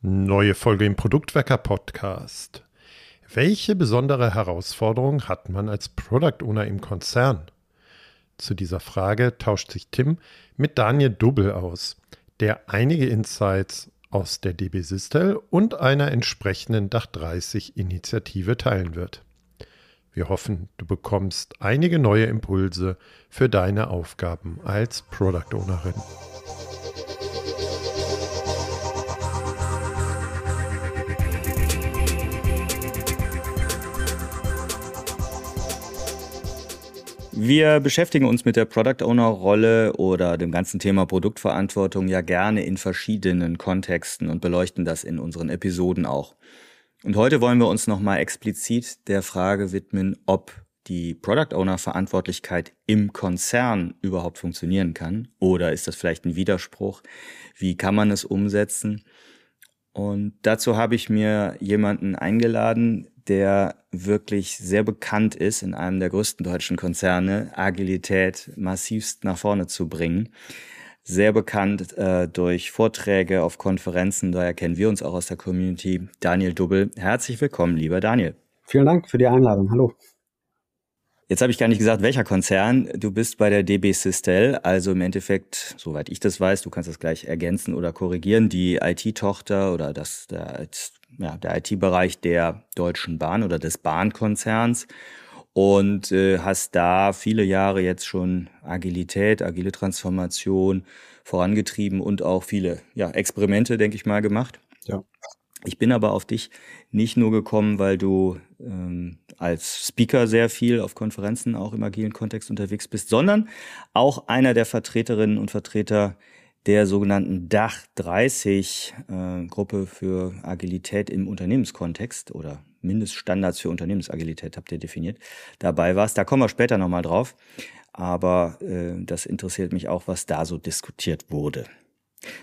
Neue Folge im Produktwecker Podcast. Welche besondere Herausforderung hat man als Product Owner im Konzern? Zu dieser Frage tauscht sich Tim mit Daniel Dubbel aus, der einige Insights aus der DB Systel und einer entsprechenden Dach 30 Initiative teilen wird. Wir hoffen, du bekommst einige neue Impulse für deine Aufgaben als Product Ownerin. Wir beschäftigen uns mit der Product Owner Rolle oder dem ganzen Thema Produktverantwortung ja gerne in verschiedenen Kontexten und beleuchten das in unseren Episoden auch. Und heute wollen wir uns nochmal explizit der Frage widmen, ob die Product Owner Verantwortlichkeit im Konzern überhaupt funktionieren kann oder ist das vielleicht ein Widerspruch? Wie kann man es umsetzen? Und dazu habe ich mir jemanden eingeladen, der wirklich sehr bekannt ist, in einem der größten deutschen Konzerne Agilität massivst nach vorne zu bringen. Sehr bekannt äh, durch Vorträge auf Konferenzen, daher kennen wir uns auch aus der Community. Daniel Dubbel, herzlich willkommen, lieber Daniel. Vielen Dank für die Einladung. Hallo. Jetzt habe ich gar nicht gesagt, welcher Konzern. Du bist bei der DB Sistel, also im Endeffekt, soweit ich das weiß, du kannst das gleich ergänzen oder korrigieren, die IT-Tochter oder das, der, ja, der IT-Bereich der Deutschen Bahn oder des Bahnkonzerns und äh, hast da viele Jahre jetzt schon Agilität, agile Transformation vorangetrieben und auch viele ja, Experimente, denke ich mal, gemacht. Ja. Ich bin aber auf dich nicht nur gekommen, weil du ähm, als Speaker sehr viel auf Konferenzen auch im agilen Kontext unterwegs bist, sondern auch einer der Vertreterinnen und Vertreter der sogenannten Dach 30 äh, Gruppe für Agilität im Unternehmenskontext oder Mindeststandards für Unternehmensagilität habt ihr definiert, dabei warst. Da kommen wir später nochmal drauf. Aber äh, das interessiert mich auch, was da so diskutiert wurde.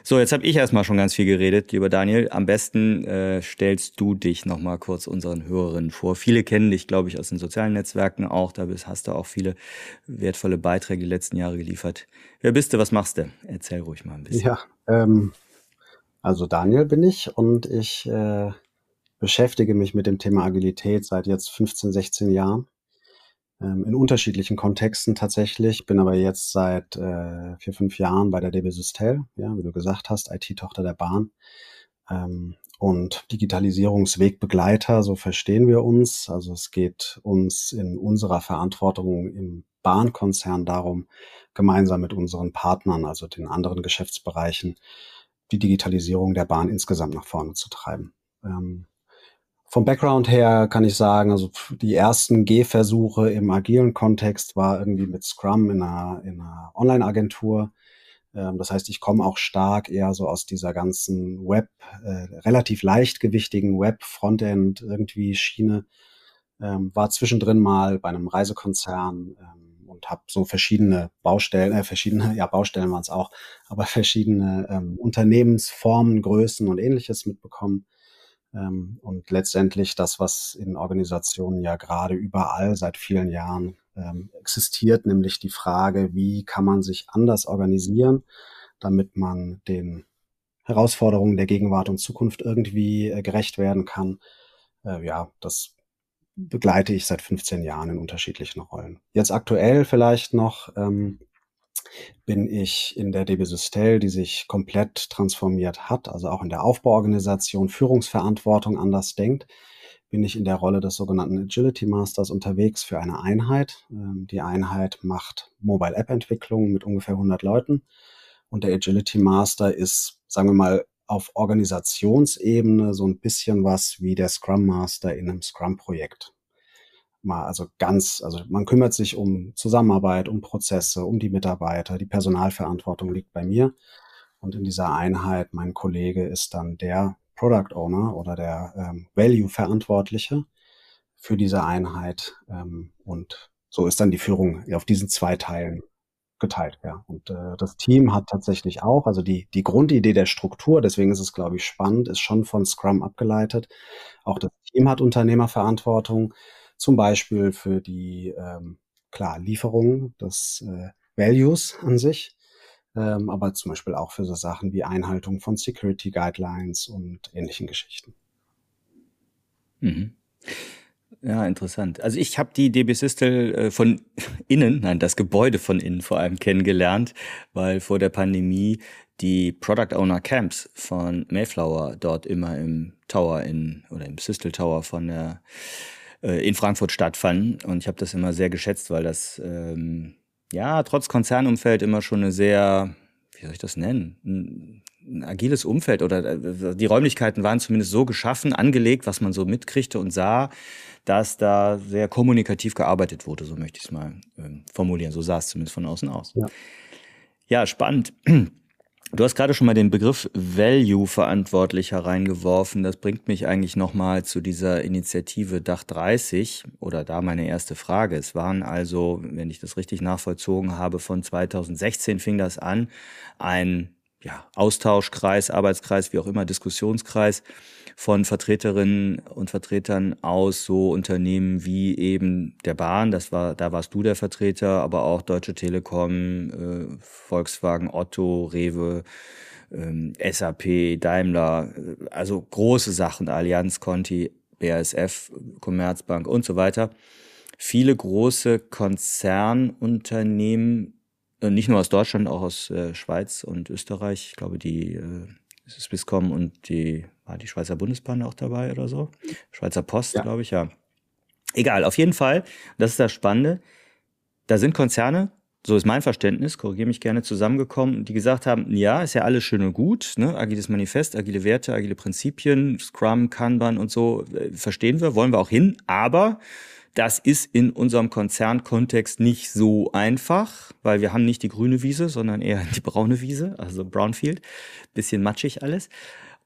So, jetzt habe ich erstmal schon ganz viel geredet, lieber Daniel. Am besten äh, stellst du dich nochmal kurz unseren Hörerinnen vor. Viele kennen dich, glaube ich, aus den sozialen Netzwerken auch. Da bist, hast du auch viele wertvolle Beiträge die letzten Jahre geliefert. Wer bist du? Was machst du? Erzähl ruhig mal ein bisschen. Ja, ähm, also Daniel bin ich und ich äh, beschäftige mich mit dem Thema Agilität seit jetzt 15, 16 Jahren ähm, in unterschiedlichen Kontexten tatsächlich. Bin aber jetzt seit äh, vier, fünf Jahren bei der DB Systel, ja, wie du gesagt hast, IT-Tochter der Bahn. Ähm, und Digitalisierungswegbegleiter, so verstehen wir uns. Also es geht uns in unserer Verantwortung im Bahnkonzern darum, gemeinsam mit unseren Partnern, also den anderen Geschäftsbereichen, die Digitalisierung der Bahn insgesamt nach vorne zu treiben. Ähm, vom Background her kann ich sagen, also die ersten Gehversuche im agilen Kontext war irgendwie mit Scrum in einer, in einer Online-Agentur. Ähm, das heißt, ich komme auch stark eher so aus dieser ganzen Web, äh, relativ leichtgewichtigen Web-Frontend irgendwie Schiene. Ähm, war zwischendrin mal bei einem Reisekonzern ähm, und habe so verschiedene Baustellen, äh, verschiedene, ja Baustellen waren es auch, aber verschiedene ähm, Unternehmensformen, Größen und ähnliches mitbekommen ähm, und letztendlich das, was in Organisationen ja gerade überall seit vielen Jahren ähm, existiert, nämlich die Frage, wie kann man sich anders organisieren, damit man den Herausforderungen der Gegenwart und Zukunft irgendwie äh, gerecht werden kann. Äh, ja, das begleite ich seit 15 Jahren in unterschiedlichen Rollen. Jetzt aktuell vielleicht noch ähm, bin ich in der DB Systel, die sich komplett transformiert hat, also auch in der Aufbauorganisation, Führungsverantwortung anders denkt, bin ich in der Rolle des sogenannten Agility Masters unterwegs für eine Einheit. Ähm, die Einheit macht Mobile App Entwicklung mit ungefähr 100 Leuten und der Agility Master ist, sagen wir mal, auf Organisationsebene so ein bisschen was wie der Scrum Master in einem Scrum-Projekt mal, also ganz, also man kümmert sich um Zusammenarbeit, um Prozesse, um die Mitarbeiter, die Personalverantwortung liegt bei mir. Und in dieser Einheit, mein Kollege ist dann der Product Owner oder der ähm, Value-Verantwortliche für diese Einheit. Ähm, und so ist dann die Führung auf diesen zwei Teilen geteilt, ja. Und äh, das Team hat tatsächlich auch, also die, die Grundidee der Struktur, deswegen ist es, glaube ich, spannend, ist schon von Scrum abgeleitet. Auch das Team hat Unternehmerverantwortung zum Beispiel für die ähm, klar Lieferung des äh, Values an sich. ähm, aber zum Beispiel auch für so Sachen wie Einhaltung von Security Guidelines und ähnlichen Geschichten. Mhm. Ja, interessant. Also ich habe die DB Systel äh, von innen, nein, das Gebäude von innen vor allem kennengelernt, weil vor der Pandemie die Product Owner Camps von Mayflower dort immer im Tower in oder im Systel Tower von der äh, in Frankfurt stattfanden und ich habe das immer sehr geschätzt, weil das ähm, ja trotz Konzernumfeld immer schon eine sehr wie soll ich das nennen ein, ein agiles Umfeld oder äh, die Räumlichkeiten waren zumindest so geschaffen, angelegt, was man so mitkriegte und sah, dass da sehr kommunikativ gearbeitet wurde, so möchte ich es mal ähm, formulieren. So sah es zumindest von außen aus. Ja, ja spannend. Du hast gerade schon mal den Begriff Value-Verantwortlicher reingeworfen. Das bringt mich eigentlich nochmal zu dieser Initiative Dach 30 oder da meine erste Frage. Es waren also, wenn ich das richtig nachvollzogen habe, von 2016 fing das an, ein ja, Austauschkreis, Arbeitskreis, wie auch immer, Diskussionskreis von Vertreterinnen und Vertretern aus so Unternehmen wie eben der Bahn, das war, da warst du der Vertreter, aber auch Deutsche Telekom, äh, Volkswagen, Otto, Rewe, ähm, SAP, Daimler, äh, also große Sachen, Allianz, Conti, BASF, Commerzbank und so weiter. Viele große Konzernunternehmen, äh, nicht nur aus Deutschland, auch aus äh, Schweiz und Österreich. Ich glaube, die äh, Swisscom und die war die Schweizer Bundesbahn auch dabei oder so? Schweizer Post, ja. glaube ich, ja. Egal, auf jeden Fall, das ist das Spannende. Da sind Konzerne, so ist mein Verständnis, korrigiere mich gerne, zusammengekommen, die gesagt haben, ja, ist ja alles schön und gut, ne? agiles Manifest, agile Werte, agile Prinzipien, Scrum, Kanban und so, äh, verstehen wir, wollen wir auch hin, aber das ist in unserem Konzernkontext nicht so einfach, weil wir haben nicht die grüne Wiese, sondern eher die braune Wiese, also Brownfield, bisschen matschig alles.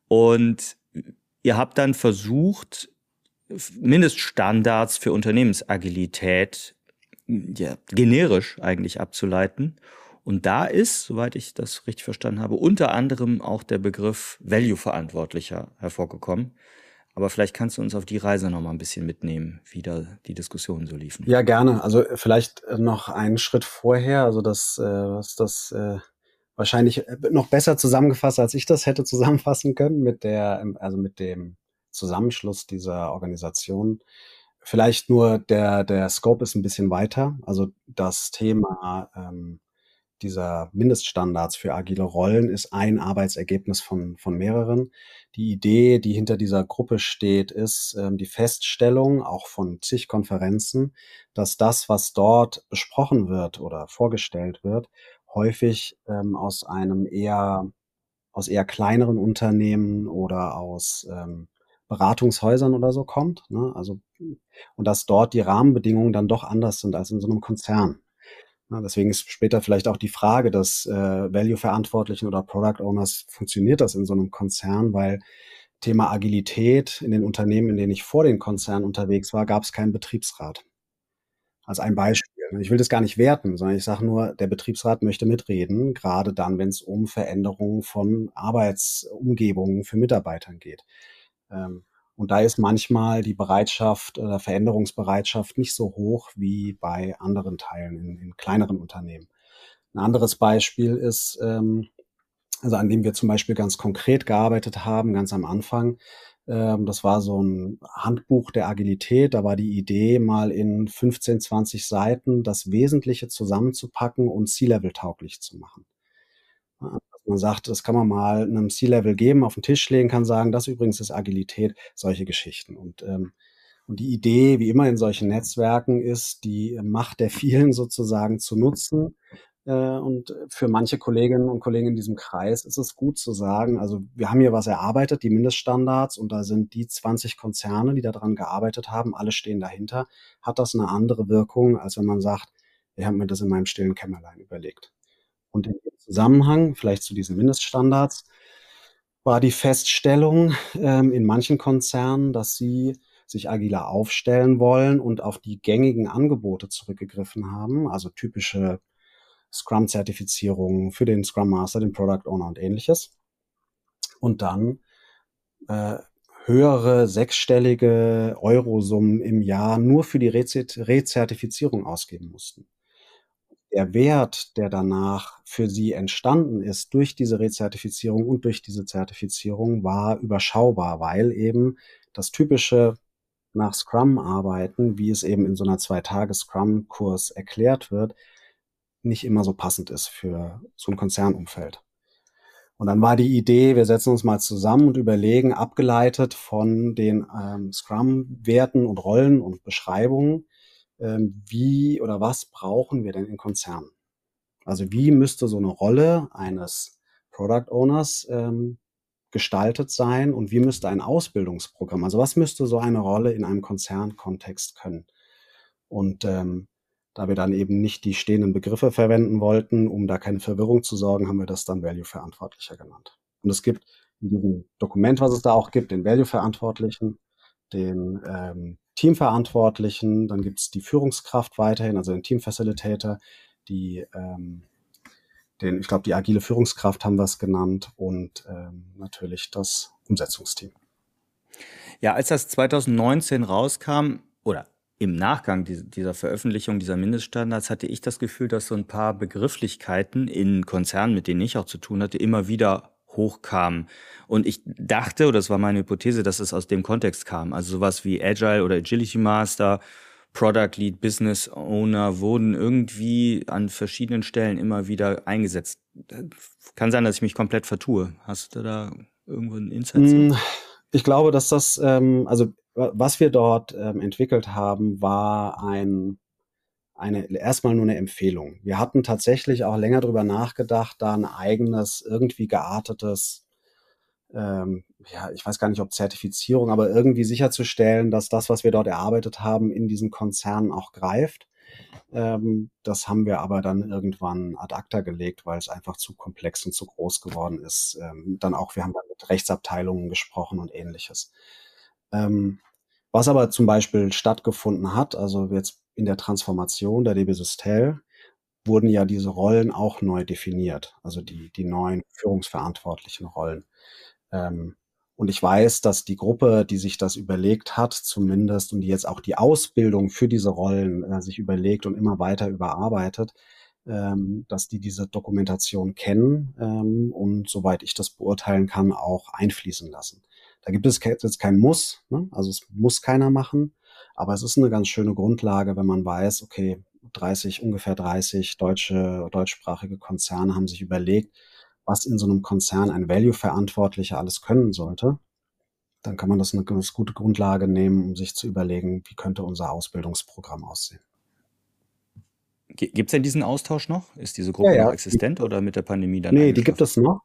Und ihr habt dann versucht, Mindeststandards für Unternehmensagilität ja, generisch eigentlich abzuleiten. Und da ist, soweit ich das richtig verstanden habe, unter anderem auch der Begriff Value-Verantwortlicher hervorgekommen. Aber vielleicht kannst du uns auf die Reise noch mal ein bisschen mitnehmen, wie da die Diskussionen so liefen. Ja, gerne. Also vielleicht noch einen Schritt vorher. Also das, äh, was das äh, wahrscheinlich äh, noch besser zusammengefasst, als ich das hätte zusammenfassen können mit der, ähm, also mit dem Zusammenschluss dieser Organisation. Vielleicht nur der, der Scope ist ein bisschen weiter. Also das Thema ähm, dieser Mindeststandards für agile Rollen ist ein Arbeitsergebnis von, von mehreren. Die Idee, die hinter dieser Gruppe steht, ist ähm, die Feststellung, auch von zig Konferenzen, dass das, was dort besprochen wird oder vorgestellt wird, häufig ähm, aus einem eher aus eher kleineren Unternehmen oder aus ähm, Beratungshäusern oder so kommt. Ne? Also und dass dort die Rahmenbedingungen dann doch anders sind als in so einem Konzern. Ja, deswegen ist später vielleicht auch die Frage des äh, Value-Verantwortlichen oder Product Owners, funktioniert das in so einem Konzern? Weil Thema Agilität in den Unternehmen, in denen ich vor den Konzernen unterwegs war, gab es keinen Betriebsrat. Als ein Beispiel. Ne? Ich will das gar nicht werten, sondern ich sage nur, der Betriebsrat möchte mitreden, gerade dann, wenn es um Veränderungen von Arbeitsumgebungen für Mitarbeitern geht. Ähm, und da ist manchmal die Bereitschaft oder Veränderungsbereitschaft nicht so hoch wie bei anderen Teilen in, in kleineren Unternehmen. Ein anderes Beispiel ist, ähm, also an dem wir zum Beispiel ganz konkret gearbeitet haben, ganz am Anfang, ähm, das war so ein Handbuch der Agilität. Da war die Idee, mal in 15, 20 Seiten das Wesentliche zusammenzupacken und C-Level tauglich zu machen. Man sagt, das kann man mal einem C-Level geben, auf den Tisch legen, kann sagen, das übrigens ist Agilität, solche Geschichten. Und, ähm, und die Idee, wie immer in solchen Netzwerken, ist, die Macht der vielen sozusagen zu nutzen äh, und für manche Kolleginnen und Kollegen in diesem Kreis ist es gut zu sagen, also wir haben hier was erarbeitet, die Mindeststandards, und da sind die 20 Konzerne, die daran gearbeitet haben, alle stehen dahinter. Hat das eine andere Wirkung, als wenn man sagt, ich habe mir das in meinem stillen Kämmerlein überlegt. Und im Zusammenhang, vielleicht zu diesen Mindeststandards, war die Feststellung ähm, in manchen Konzernen, dass sie sich agiler aufstellen wollen und auf die gängigen Angebote zurückgegriffen haben, also typische Scrum-Zertifizierung für den Scrum Master, den Product Owner und ähnliches. Und dann äh, höhere sechsstellige Eurosummen im Jahr nur für die Rezertifizierung ausgeben mussten. Der Wert, der danach für sie entstanden ist durch diese Rezertifizierung und durch diese Zertifizierung, war überschaubar, weil eben das typische nach Scrum arbeiten, wie es eben in so einer Zwei-Tage-Scrum-Kurs erklärt wird, nicht immer so passend ist für so ein Konzernumfeld. Und dann war die Idee, wir setzen uns mal zusammen und überlegen, abgeleitet von den ähm, Scrum-Werten und Rollen und Beschreibungen, wie oder was brauchen wir denn in Konzernen? Also wie müsste so eine Rolle eines Product Owners ähm, gestaltet sein und wie müsste ein Ausbildungsprogramm, also was müsste so eine Rolle in einem Konzernkontext können? Und ähm, da wir dann eben nicht die stehenden Begriffe verwenden wollten, um da keine Verwirrung zu sorgen, haben wir das dann Value-Verantwortlicher genannt. Und es gibt in diesem Dokument, was es da auch gibt, den Value-Verantwortlichen, den ähm, Teamverantwortlichen, dann gibt es die Führungskraft weiterhin, also den Team-Facilitator, die ähm, den, ich glaube, die agile Führungskraft haben wir es genannt und ähm, natürlich das Umsetzungsteam. Ja, als das 2019 rauskam, oder im Nachgang dieser Veröffentlichung dieser Mindeststandards hatte ich das Gefühl, dass so ein paar Begrifflichkeiten in Konzernen, mit denen ich auch zu tun hatte, immer wieder hochkamen. Und ich dachte, oder das war meine Hypothese, dass es aus dem Kontext kam. Also sowas wie Agile oder Agility Master, Product Lead, Business Owner wurden irgendwie an verschiedenen Stellen immer wieder eingesetzt. Kann sein, dass ich mich komplett vertue. Hast du da irgendwo einen Insight? Mm, ich glaube, dass das, ähm, also was wir dort ähm, entwickelt haben, war ein, eine, erstmal nur eine Empfehlung. Wir hatten tatsächlich auch länger drüber nachgedacht, da ein eigenes, irgendwie geartetes ähm, ja, ich weiß gar nicht, ob Zertifizierung, aber irgendwie sicherzustellen, dass das, was wir dort erarbeitet haben, in diesen Konzernen auch greift. Ähm, das haben wir aber dann irgendwann ad acta gelegt, weil es einfach zu komplex und zu groß geworden ist. Ähm, dann auch, wir haben dann mit Rechtsabteilungen gesprochen und ähnliches. Ähm, was aber zum Beispiel stattgefunden hat, also jetzt in der Transformation der DB Systel, wurden ja diese Rollen auch neu definiert, also die, die neuen führungsverantwortlichen Rollen. Ähm, und ich weiß, dass die Gruppe, die sich das überlegt hat, zumindest und die jetzt auch die Ausbildung für diese Rollen äh, sich überlegt und immer weiter überarbeitet, ähm, dass die diese Dokumentation kennen ähm, und soweit ich das beurteilen kann, auch einfließen lassen. Da gibt es jetzt kein Muss, ne? also es muss keiner machen, aber es ist eine ganz schöne Grundlage, wenn man weiß, okay, 30, ungefähr 30 deutsche, deutschsprachige Konzerne haben sich überlegt, was in so einem Konzern ein Value-Verantwortlicher alles können sollte, dann kann man das eine ganz gute Grundlage nehmen, um sich zu überlegen, wie könnte unser Ausbildungsprogramm aussehen. Gibt es denn diesen Austausch noch? Ist diese Gruppe ja, ja. noch existent oder mit der Pandemie dann? Nee, die gibt es noch.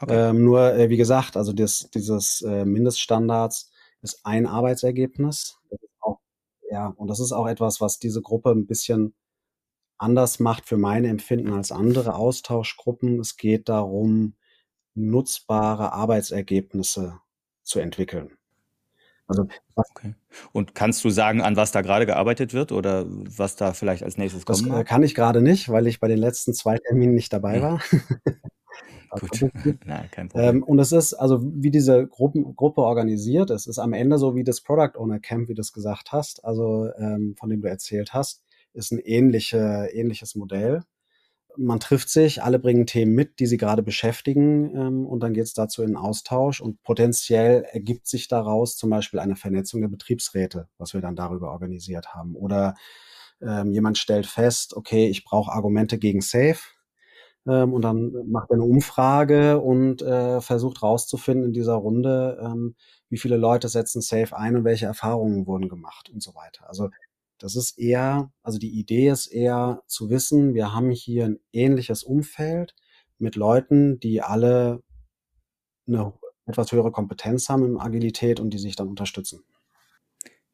Okay. Ähm, nur, äh, wie gesagt, also das, dieses äh, Mindeststandards ist ein Arbeitsergebnis. Ja, und das ist auch etwas, was diese Gruppe ein bisschen anders macht für meine Empfinden als andere Austauschgruppen. Es geht darum, nutzbare Arbeitsergebnisse zu entwickeln. Also, okay. Und kannst du sagen, an was da gerade gearbeitet wird oder was da vielleicht als nächstes kommt? Das äh, kann ich gerade nicht, weil ich bei den letzten zwei Terminen nicht dabei war. Gut. Na, kein Problem. Ähm, und es ist, also wie diese Gruppen, Gruppe organisiert ist, ist am Ende so wie das Product Owner Camp, wie du es gesagt hast, also ähm, von dem du erzählt hast ist ein ähnliche, ähnliches Modell. Man trifft sich, alle bringen Themen mit, die sie gerade beschäftigen ähm, und dann geht es dazu in Austausch und potenziell ergibt sich daraus zum Beispiel eine Vernetzung der Betriebsräte, was wir dann darüber organisiert haben. Oder jemand stellt fest, okay, ich brauche Argumente gegen Safe ähm, und dann macht er eine Umfrage und äh, versucht rauszufinden in dieser Runde, ähm, wie viele Leute setzen Safe ein und welche Erfahrungen wurden gemacht und so weiter. Also das ist eher, also die Idee ist eher zu wissen, wir haben hier ein ähnliches Umfeld mit Leuten, die alle eine etwas höhere Kompetenz haben im Agilität und die sich dann unterstützen.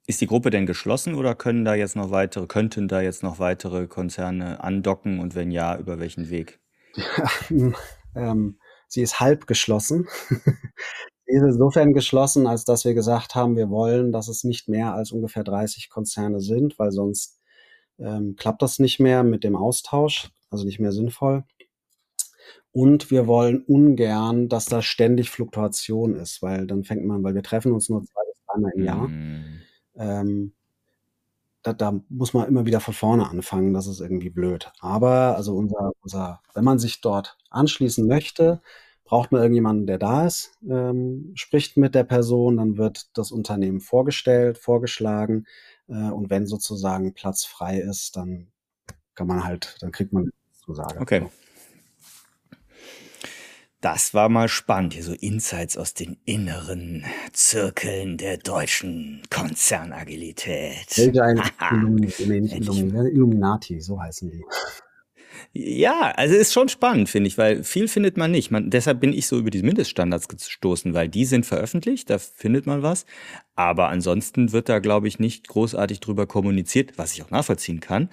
Ist die Gruppe denn geschlossen oder können da jetzt noch weitere, könnten da jetzt noch weitere Konzerne andocken und wenn ja, über welchen Weg? Ähm, sie ist halb geschlossen. ist insofern geschlossen, als dass wir gesagt haben, wir wollen, dass es nicht mehr als ungefähr 30 Konzerne sind, weil sonst ähm, klappt das nicht mehr mit dem Austausch, also nicht mehr sinnvoll. Und wir wollen ungern, dass da ständig Fluktuation ist, weil dann fängt man, weil wir treffen uns nur zwei bis dreimal im Jahr. Mm. Ähm, da, da muss man immer wieder von vorne anfangen, das ist irgendwie blöd. Aber also unser, unser, wenn man sich dort anschließen möchte, braucht man irgendjemanden, der da ist, ähm, spricht mit der Person, dann wird das Unternehmen vorgestellt, vorgeschlagen äh, und wenn sozusagen Platz frei ist, dann kann man halt, dann kriegt man Zusage. Okay. Das war mal spannend, hier so Insights aus den inneren Zirkeln der deutschen Konzernagilität. Illuminati, so heißen die. Ja, also ist schon spannend, finde ich, weil viel findet man nicht. Man, deshalb bin ich so über diese Mindeststandards gestoßen, weil die sind veröffentlicht, da findet man was. Aber ansonsten wird da, glaube ich, nicht großartig drüber kommuniziert, was ich auch nachvollziehen kann.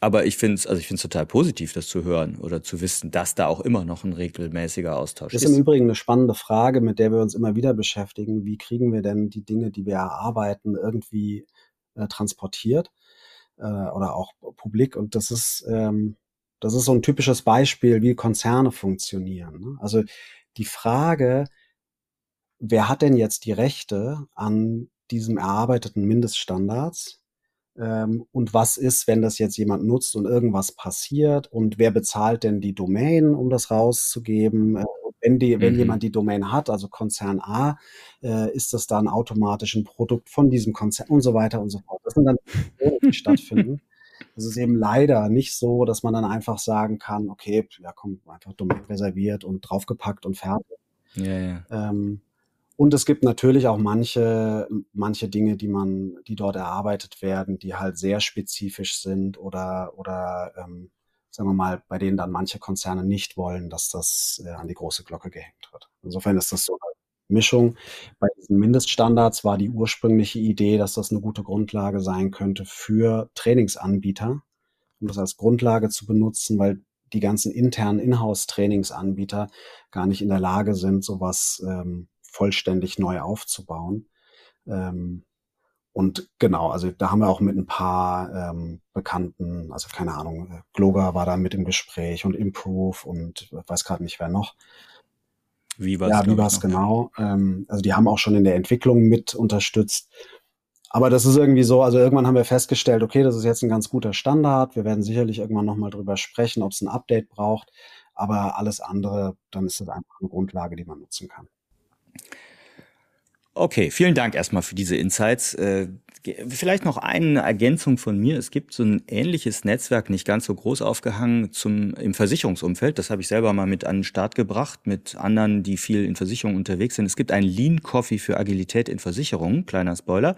Aber ich finde es also ich find's total positiv, das zu hören oder zu wissen, dass da auch immer noch ein regelmäßiger Austausch ist. Das ist im Übrigen eine spannende Frage, mit der wir uns immer wieder beschäftigen. Wie kriegen wir denn die Dinge, die wir erarbeiten, irgendwie äh, transportiert äh, oder auch publik? Und das ist, ähm, das ist so ein typisches Beispiel, wie Konzerne funktionieren. Ne? Also die Frage, wer hat denn jetzt die Rechte an diesem erarbeiteten Mindeststandards? Ähm, und was ist, wenn das jetzt jemand nutzt und irgendwas passiert? Und wer bezahlt denn die Domain, um das rauszugeben? Äh, wenn, die, wenn mhm. jemand die Domain hat, also Konzern A, äh, ist das dann automatisch ein Produkt von diesem Konzern und so weiter und so fort. Das sind dann die stattfinden. Es ist eben leider nicht so, dass man dann einfach sagen kann, okay, ja komm, einfach Domain reserviert und draufgepackt und fertig. Ja, ja. Ähm, und es gibt natürlich auch manche, manche Dinge, die man, die dort erarbeitet werden, die halt sehr spezifisch sind oder, oder ähm, sagen wir mal, bei denen dann manche Konzerne nicht wollen, dass das äh, an die große Glocke gehängt wird. Insofern ist das so eine Mischung. Bei diesen Mindeststandards war die ursprüngliche Idee, dass das eine gute Grundlage sein könnte für Trainingsanbieter, um das als Grundlage zu benutzen, weil die ganzen internen Inhouse-Trainingsanbieter gar nicht in der Lage sind, sowas ähm, vollständig neu aufzubauen. Ähm, und genau, also da haben wir auch mit ein paar ähm, Bekannten, also keine Ahnung, äh, Gloger war da mit im Gespräch und Improve und weiß gerade nicht wer noch. Wie war Ja, wie war es genau? Ähm, also die haben auch schon in der Entwicklung mit unterstützt. Aber das ist irgendwie so, also irgendwann haben wir festgestellt, okay, das ist jetzt ein ganz guter Standard. Wir werden sicherlich irgendwann nochmal drüber sprechen, ob es ein Update braucht. Aber alles andere, dann ist das einfach eine Grundlage, die man nutzen kann. Okay, vielen Dank erstmal für diese Insights. Äh, vielleicht noch eine Ergänzung von mir. Es gibt so ein ähnliches Netzwerk, nicht ganz so groß aufgehangen zum, im Versicherungsumfeld. Das habe ich selber mal mit an den Start gebracht, mit anderen, die viel in Versicherungen unterwegs sind. Es gibt einen Lean Coffee für Agilität in Versicherungen. Kleiner Spoiler.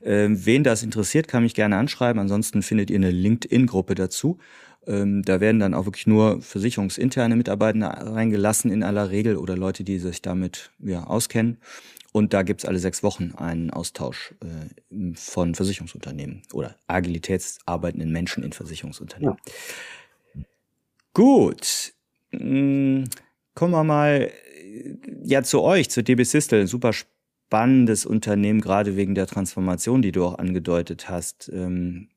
Äh, wen das interessiert, kann mich gerne anschreiben. Ansonsten findet ihr eine LinkedIn-Gruppe dazu. Ähm, da werden dann auch wirklich nur versicherungsinterne Mitarbeiter reingelassen in aller Regel oder Leute, die sich damit ja, auskennen. Und da gibt's alle sechs Wochen einen Austausch äh, von Versicherungsunternehmen oder agilitätsarbeitenden Menschen in Versicherungsunternehmen. Ja. Gut. Hm, kommen wir mal äh, ja zu euch, zu DB Systel. Super spannendes Unternehmen, gerade wegen der Transformation, die du auch angedeutet hast. Ähm,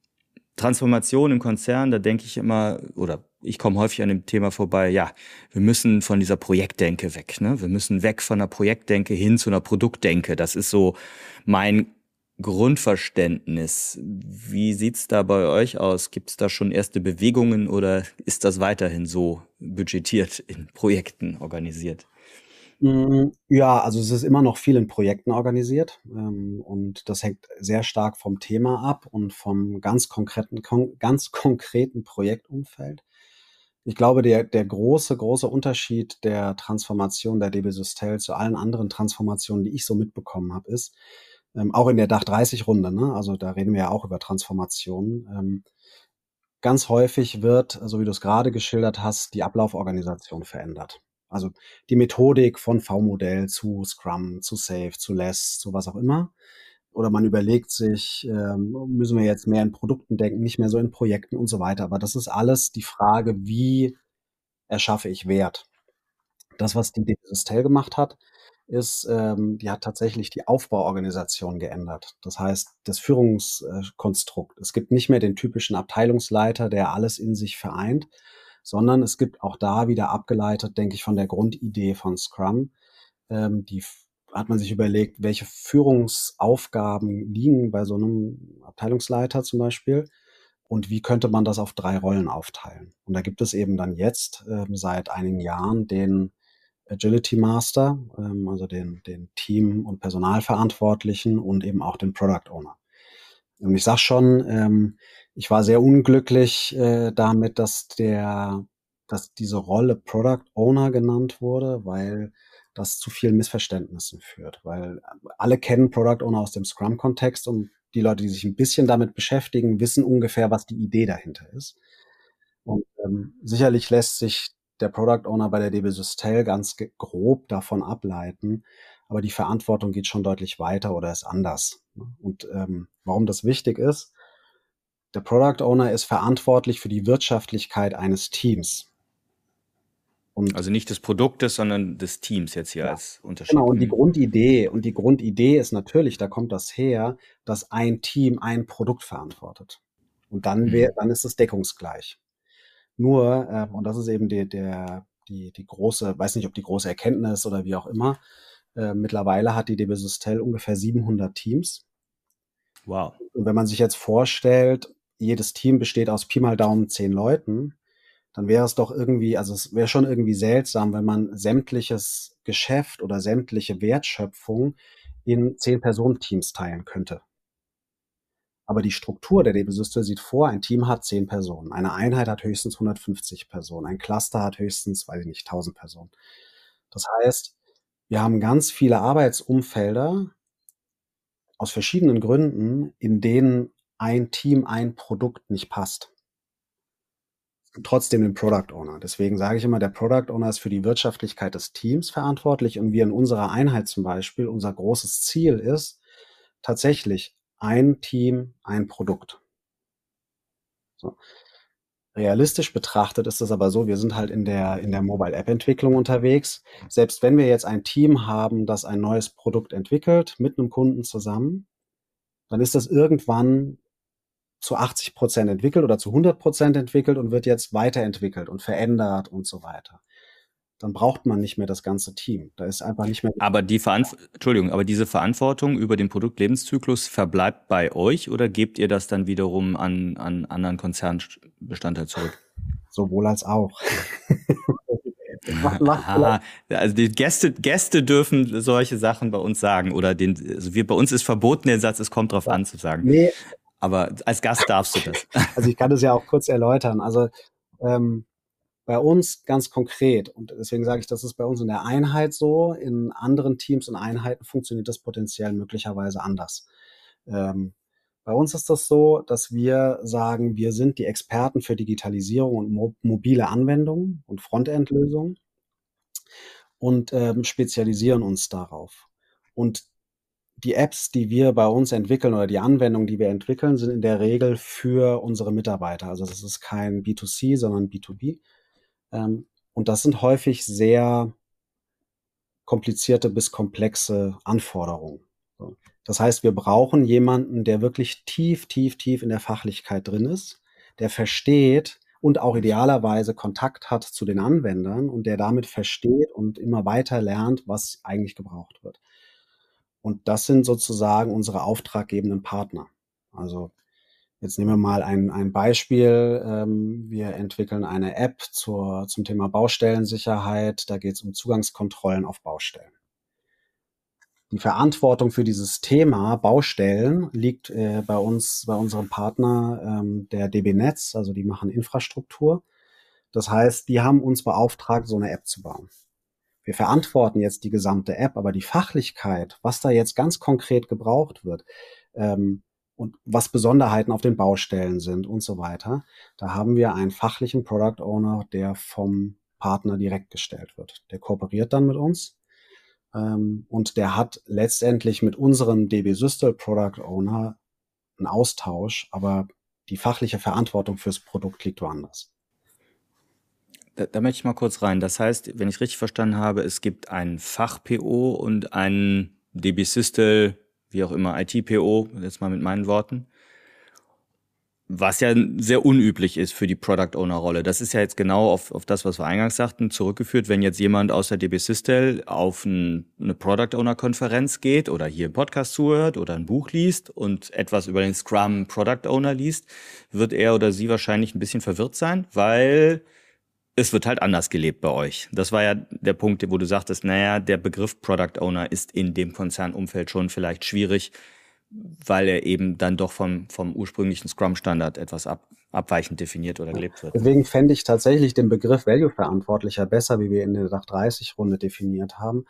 Transformation im Konzern, da denke ich immer, oder ich komme häufig an dem Thema vorbei, ja, wir müssen von dieser Projektdenke weg. Ne? Wir müssen weg von einer Projektdenke hin zu einer Produktdenke. Das ist so mein Grundverständnis. Wie sieht's da bei euch aus? Gibt es da schon erste Bewegungen oder ist das weiterhin so budgetiert in Projekten organisiert? Mm, ja, also es ist immer noch viel in Projekten organisiert ähm, und das hängt sehr stark vom Thema ab und vom ganz konkreten, kon ganz konkreten Projektumfeld. Ich glaube, der, der große, große Unterschied der Transformation der DB Systel zu allen anderen Transformationen, die ich so mitbekommen habe, ist, ähm, auch in der Dach 30 Runde, ne? also da reden wir ja auch über Transformationen, ähm, ganz häufig wird, so wie du es gerade geschildert hast, die Ablauforganisation verändert. Also die Methodik von V-Modell zu Scrum, zu Safe, zu Less, zu was auch immer. Oder man überlegt sich, ähm, müssen wir jetzt mehr in Produkten denken, nicht mehr so in Projekten und so weiter. Aber das ist alles die Frage, wie erschaffe ich Wert? Das, was die Systel gemacht hat, ist, ähm, die hat tatsächlich die Aufbauorganisation geändert. Das heißt, das Führungskonstrukt. Es gibt nicht mehr den typischen Abteilungsleiter, der alles in sich vereint, sondern es gibt auch da wieder abgeleitet, denke ich, von der Grundidee von Scrum, ähm, die hat man sich überlegt, welche Führungsaufgaben liegen bei so einem Abteilungsleiter zum Beispiel und wie könnte man das auf drei Rollen aufteilen. Und da gibt es eben dann jetzt äh, seit einigen Jahren den Agility Master, ähm, also den, den Team- und Personalverantwortlichen und eben auch den Product Owner. Und ich sage schon, ähm, ich war sehr unglücklich äh, damit, dass der, dass diese Rolle Product Owner genannt wurde, weil das zu vielen Missverständnissen führt. Weil alle kennen Product Owner aus dem Scrum-Kontext und die Leute, die sich ein bisschen damit beschäftigen, wissen ungefähr, was die Idee dahinter ist. Und ähm, sicherlich lässt sich der Product Owner bei der DB Systel ganz grob davon ableiten, aber die Verantwortung geht schon deutlich weiter oder ist anders. Ne? Und ähm, warum das wichtig ist, der Product Owner ist verantwortlich für die Wirtschaftlichkeit eines Teams. Und also nicht des Produktes, sondern des Teams jetzt hier ja, als Unterschied. Genau, und die Grundidee, und die Grundidee ist natürlich, da kommt das her, dass ein Team ein Produkt verantwortet. Und dann, wär, mhm. dann ist es deckungsgleich. Nur, äh, und das ist eben die, der, die, die große, weiß nicht, ob die große Erkenntnis oder wie auch immer, äh, mittlerweile hat die DB Systel ungefähr 700 Teams. Wow. Und wenn man sich jetzt vorstellt, jedes Team besteht aus Pi mal Daumen zehn Leuten, dann wäre es doch irgendwie, also es wäre schon irgendwie seltsam, wenn man sämtliches Geschäft oder sämtliche Wertschöpfung in zehn Personenteams teilen könnte. Aber die Struktur der DB-System sieht vor, ein Team hat zehn Personen, eine Einheit hat höchstens 150 Personen, ein Cluster hat höchstens, weiß ich nicht, 1000 Personen. Das heißt, wir haben ganz viele Arbeitsumfelder aus verschiedenen Gründen, in denen ein Team, ein Produkt nicht passt. Trotzdem den Product Owner. Deswegen sage ich immer, der Product Owner ist für die Wirtschaftlichkeit des Teams verantwortlich und wir in unserer Einheit zum Beispiel, unser großes Ziel ist, tatsächlich ein Team, ein Produkt. So. Realistisch betrachtet ist es aber so, wir sind halt in der, in der Mobile-App-Entwicklung unterwegs. Selbst wenn wir jetzt ein Team haben, das ein neues Produkt entwickelt, mit einem Kunden zusammen, dann ist das irgendwann zu 80 Prozent entwickelt oder zu 100 Prozent entwickelt und wird jetzt weiterentwickelt und verändert und so weiter. Dann braucht man nicht mehr das ganze Team. Da ist einfach nicht mehr. Aber die Verantw Entschuldigung, aber diese Verantwortung über den Produktlebenszyklus verbleibt bei euch oder gebt ihr das dann wiederum an, an anderen Konzernbestandteil zurück? Sowohl als auch. Aha, also die Gäste, Gäste dürfen solche Sachen bei uns sagen oder den, also wir, bei uns ist verboten, den Satz, es kommt drauf an zu sagen. Nee, aber als Gast darfst du das. Also ich kann das ja auch kurz erläutern. Also ähm, bei uns ganz konkret, und deswegen sage ich, das ist bei uns in der Einheit so, in anderen Teams und Einheiten funktioniert das potenziell möglicherweise anders. Ähm, bei uns ist das so, dass wir sagen, wir sind die Experten für Digitalisierung und mo mobile Anwendungen und Frontend-Lösungen und ähm, spezialisieren uns darauf. Und die Apps, die wir bei uns entwickeln oder die Anwendungen, die wir entwickeln, sind in der Regel für unsere Mitarbeiter. Also das ist kein B2C, sondern B2B. Ähm, und das sind häufig sehr komplizierte bis komplexe Anforderungen. Das heißt, wir brauchen jemanden, der wirklich tief, tief, tief in der Fachlichkeit drin ist, der versteht und auch idealerweise Kontakt hat zu den Anwendern und der damit versteht und immer weiter lernt, was eigentlich gebraucht wird. Und das sind sozusagen unsere auftraggebenden Partner. Also jetzt nehmen wir mal ein, ein Beispiel. Ähm, wir entwickeln eine App zur, zum Thema Baustellensicherheit. Da geht es um Zugangskontrollen auf Baustellen. Die Verantwortung für dieses Thema Baustellen liegt äh, bei uns, bei unserem Partner ähm, der DB Netz, also die machen Infrastruktur. Das heißt, die haben uns beauftragt, so eine App zu bauen wir verantworten jetzt die gesamte App, aber die Fachlichkeit, was da jetzt ganz konkret gebraucht wird ähm, und was Besonderheiten auf den Baustellen sind und so weiter, da haben wir einen fachlichen Product Owner, der vom Partner direkt gestellt wird. Der kooperiert dann mit uns ähm, und der hat letztendlich mit unserem DB Systel Product Owner einen Austausch, aber die fachliche Verantwortung fürs Produkt liegt woanders. Da, da möchte ich mal kurz rein. Das heißt, wenn ich richtig verstanden habe, es gibt ein Fach-PO und ein DB Systel, wie auch immer, IT-PO, jetzt mal mit meinen Worten. was ja sehr unüblich ist für die Product Owner Rolle. Das ist ja jetzt genau auf, auf das, was wir eingangs sagten, zurückgeführt. Wenn jetzt jemand aus der DB Systel auf ein, eine Product Owner Konferenz geht oder hier im Podcast zuhört oder ein Buch liest und etwas über den Scrum Product Owner liest, wird er oder sie wahrscheinlich ein bisschen verwirrt sein, weil es wird halt anders gelebt bei euch. Das war ja der Punkt, wo du sagtest, naja, der Begriff Product Owner ist in dem Konzernumfeld schon vielleicht schwierig, weil er eben dann doch vom, vom ursprünglichen Scrum-Standard etwas ab, abweichend definiert oder gelebt wird. Deswegen fände ich tatsächlich den Begriff Value-Verantwortlicher besser, wie wir in der Dach 30-Runde definiert haben,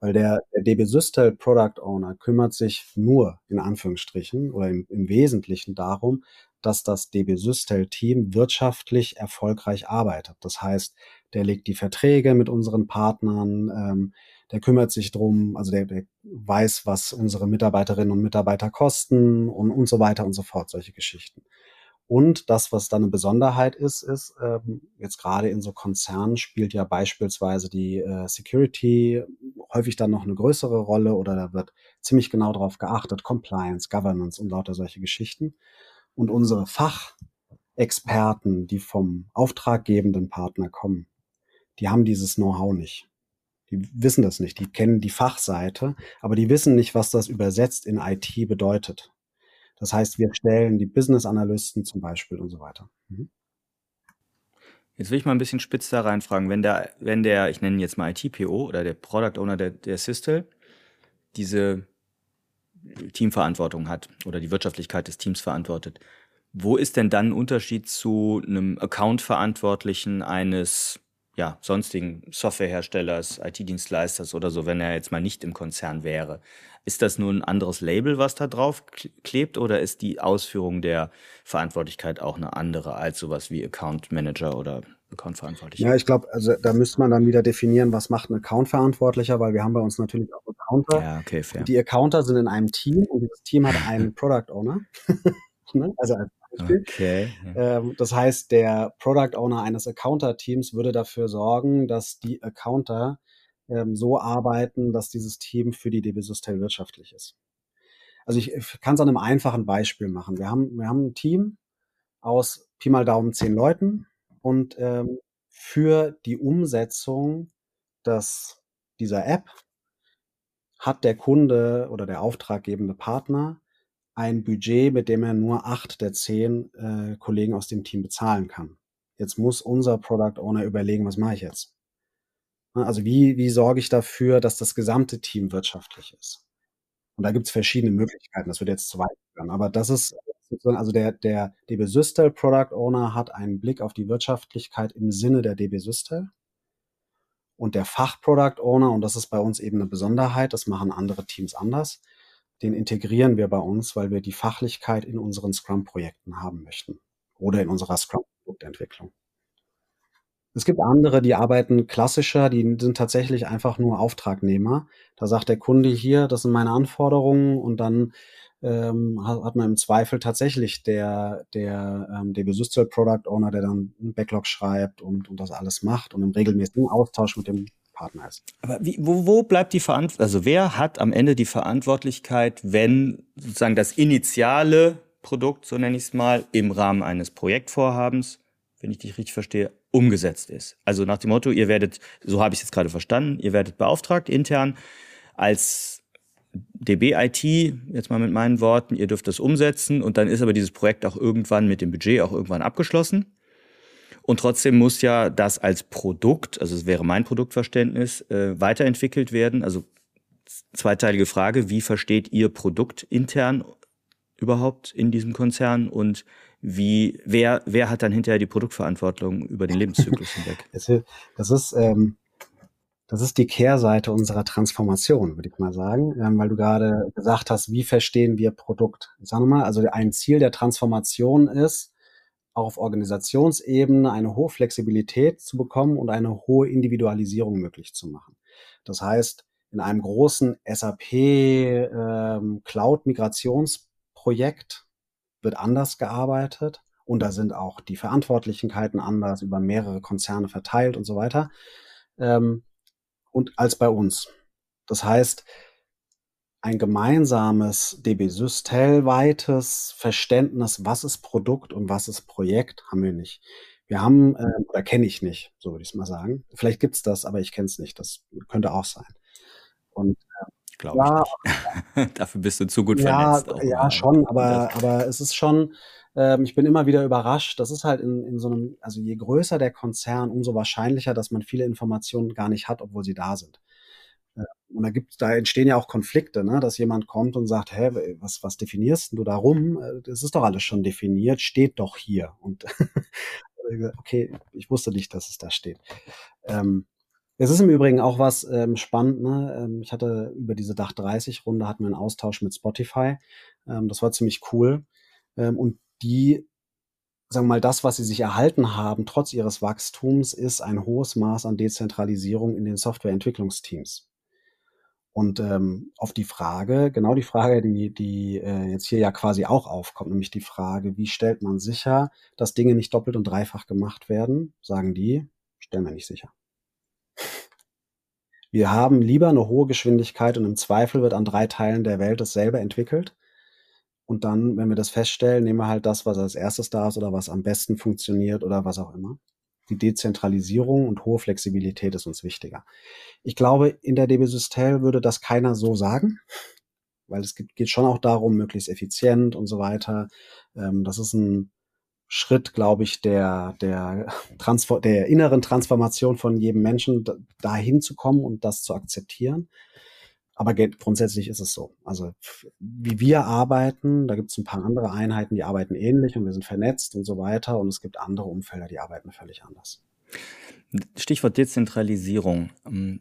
weil der, der DB Systel Product Owner kümmert sich nur in Anführungsstrichen oder im, im Wesentlichen darum, dass das DB Systel Team wirtschaftlich erfolgreich arbeitet. Das heißt, der legt die Verträge mit unseren Partnern, ähm, der kümmert sich drum, also der, der weiß, was unsere Mitarbeiterinnen und Mitarbeiter kosten und, und so weiter und so fort, solche Geschichten. Und das, was dann eine Besonderheit ist, ist, ähm, jetzt gerade in so Konzernen spielt ja beispielsweise die äh, Security häufig dann noch eine größere Rolle oder da wird ziemlich genau darauf geachtet, Compliance, Governance und lauter solche Geschichten. Und unsere Fachexperten, die vom auftraggebenden Partner kommen, die haben dieses Know-how nicht. Die wissen das nicht. Die kennen die Fachseite, aber die wissen nicht, was das übersetzt in IT bedeutet. Das heißt, wir stellen die Business Analysten zum Beispiel und so weiter. Mhm. Jetzt will ich mal ein bisschen spitz da reinfragen. Wenn der, wenn der, ich nenne ihn jetzt mal IT-PO oder der Product Owner der, der Systel, diese Teamverantwortung hat oder die Wirtschaftlichkeit des Teams verantwortet, wo ist denn dann ein Unterschied zu einem Account-Verantwortlichen eines ja, sonstigen Softwareherstellers, IT-Dienstleisters oder so, wenn er jetzt mal nicht im Konzern wäre. Ist das nur ein anderes Label, was da drauf klebt, oder ist die Ausführung der Verantwortlichkeit auch eine andere als sowas wie Account Manager oder Account Verantwortlicher? Ja, ich glaube, also da müsste man dann wieder definieren, was macht ein Account Verantwortlicher, weil wir haben bei uns natürlich auch Accounter. Ja, okay, fair. Die Accounter sind in einem Team und das Team hat einen Product Owner. Ne? also als Okay. Ähm, das heißt, der Product Owner eines Accounter-Teams würde dafür sorgen, dass die Accounter ähm, so arbeiten, dass dieses Team für die DB Systel wirtschaftlich ist. Also ich, ich kann es an einem einfachen Beispiel machen. Wir haben, wir haben ein Team aus Pi mal Daumen zehn Leuten und ähm, für die Umsetzung des, dieser App hat der Kunde oder der auftraggebende Partner ein Budget, mit dem er nur acht der zehn äh, Kollegen aus dem Team bezahlen kann. Jetzt muss unser Product Owner überlegen, was mache ich jetzt? Ne, also wie, wie sorge ich dafür, dass das gesamte Team wirtschaftlich ist? Und da gibt es verschiedene Möglichkeiten, das wird jetzt zu weit führen. Aber das ist sozusagen, also der, der DB Systel Product Owner hat einen Blick auf die Wirtschaftlichkeit im Sinne der DB Systel. Und der Fach-Product Owner, und das ist bei uns eben eine Besonderheit, das machen andere Teams anders, den integrieren wir bei uns, weil wir die Fachlichkeit in unseren Scrum-Projekten haben möchten oder in unserer Scrum-Produktentwicklung. Es gibt andere, die arbeiten klassischer, die sind tatsächlich einfach nur Auftragnehmer. Da sagt der Kunde hier, das sind meine Anforderungen und dann ähm, hat, man im Zweifel tatsächlich der, der ähm, DB Systel Product Owner, der dann einen Backlog schreibt und, und das alles macht und im regelmäßigen Austausch mit dem Partner ist. Aber wie, wo, wo bleibt die Verantwortung? Also wer hat am Ende die Verantwortlichkeit, wenn sozusagen das initiale Produkt, so nenne ich es mal, im Rahmen eines Projektvorhabens, wenn ich dich richtig verstehe, umgesetzt ist? Also nach dem Motto, ihr werdet, so habe ich es jetzt gerade verstanden, ihr werdet beauftragt intern als DB IT, jetzt mal mit meinen Worten, ihr dürft das umsetzen und dann ist aber dieses Projekt auch irgendwann mit dem Budget auch irgendwann abgeschlossen. Und trotzdem muss ja das als Produkt, also es wäre mein Produktverständnis, äh, weiterentwickelt werden. Also zweiteilige Frage, wie versteht ihr Produkt intern überhaupt in diesem Konzern und wie, wer, wer hat dann hinterher die Produktverantwortung über den Lebenszyklus hinweg? Das ist, ähm, das ist die Kehrseite unserer Transformation, würde ich mal sagen, ähm, weil du gerade gesagt hast, wie verstehen wir Produkt? Ich sage mal, also ein Ziel der Transformation ist, auch auf Organisationsebene eine hohe Flexibilität zu bekommen und eine hohe Individualisierung möglich zu machen. Das heißt, in einem großen SAP ähm, Cloud-Migrationsprojekt wird anders gearbeitet und da sind auch die Verantwortlichkeiten anders über mehrere Konzerne verteilt und so weiter ähm, und als bei uns. Das heißt, ein gemeinsames DB-Systel-weites Verständnis, was ist Produkt und was ist Projekt, haben wir nicht. Wir haben, äh, oder kenne ich nicht, so würde ich es mal sagen. Vielleicht gibt es das, aber ich kenne es nicht. Das könnte auch sein. Und glaube ja, ich. Dafür bist du zu gut ja, vernetzt. ja, schon, aber, aber es ist schon, ähm, ich bin immer wieder überrascht. Das ist halt in, in so einem, also je größer der Konzern, umso wahrscheinlicher, dass man viele Informationen gar nicht hat, obwohl sie da sind. Äh, und da gibt, da entstehen ja auch Konflikte, ne? dass jemand kommt und sagt, hä, was, was definierst du da rum? Äh, das ist doch alles schon definiert, steht doch hier. Und okay, ich wusste nicht, dass es da steht. Ähm, es ist im Übrigen auch was ähm, spannend. Ne? Ähm, ich hatte über diese Dach 30 Runde hatten wir einen Austausch mit Spotify. Ähm, das war ziemlich cool. Ähm, und die, sagen wir mal, das, was sie sich erhalten haben, trotz ihres Wachstums, ist ein hohes Maß an Dezentralisierung in den Softwareentwicklungsteams. Und ähm, auf die Frage, genau die Frage, die, die äh, jetzt hier ja quasi auch aufkommt, nämlich die Frage, wie stellt man sicher, dass Dinge nicht doppelt und dreifach gemacht werden, sagen die, stellen wir nicht sicher. Wir haben lieber eine hohe Geschwindigkeit und im Zweifel wird an drei Teilen der Welt dasselbe entwickelt, und dann, wenn wir das feststellen, nehmen wir halt das, was als erstes da ist oder was am besten funktioniert oder was auch immer. Die Dezentralisierung und hohe Flexibilität ist uns wichtiger. Ich glaube, in der DB Systel würde das keiner so sagen, weil es geht schon auch darum, möglichst effizient und so weiter. Ähm, das ist ein Schritt, glaube ich, der, der, Transfer der inneren Transformation von jedem Menschen, dahin zu kommen und das zu akzeptieren. Aber grundsätzlich ist es so. Also wie wir arbeiten, da gibt es ein paar andere Einheiten, die arbeiten ähnlich und wir sind vernetzt und so weiter. Und es gibt andere Umfelder, die arbeiten völlig anders. Stichwort Dezentralisierung. Ähm,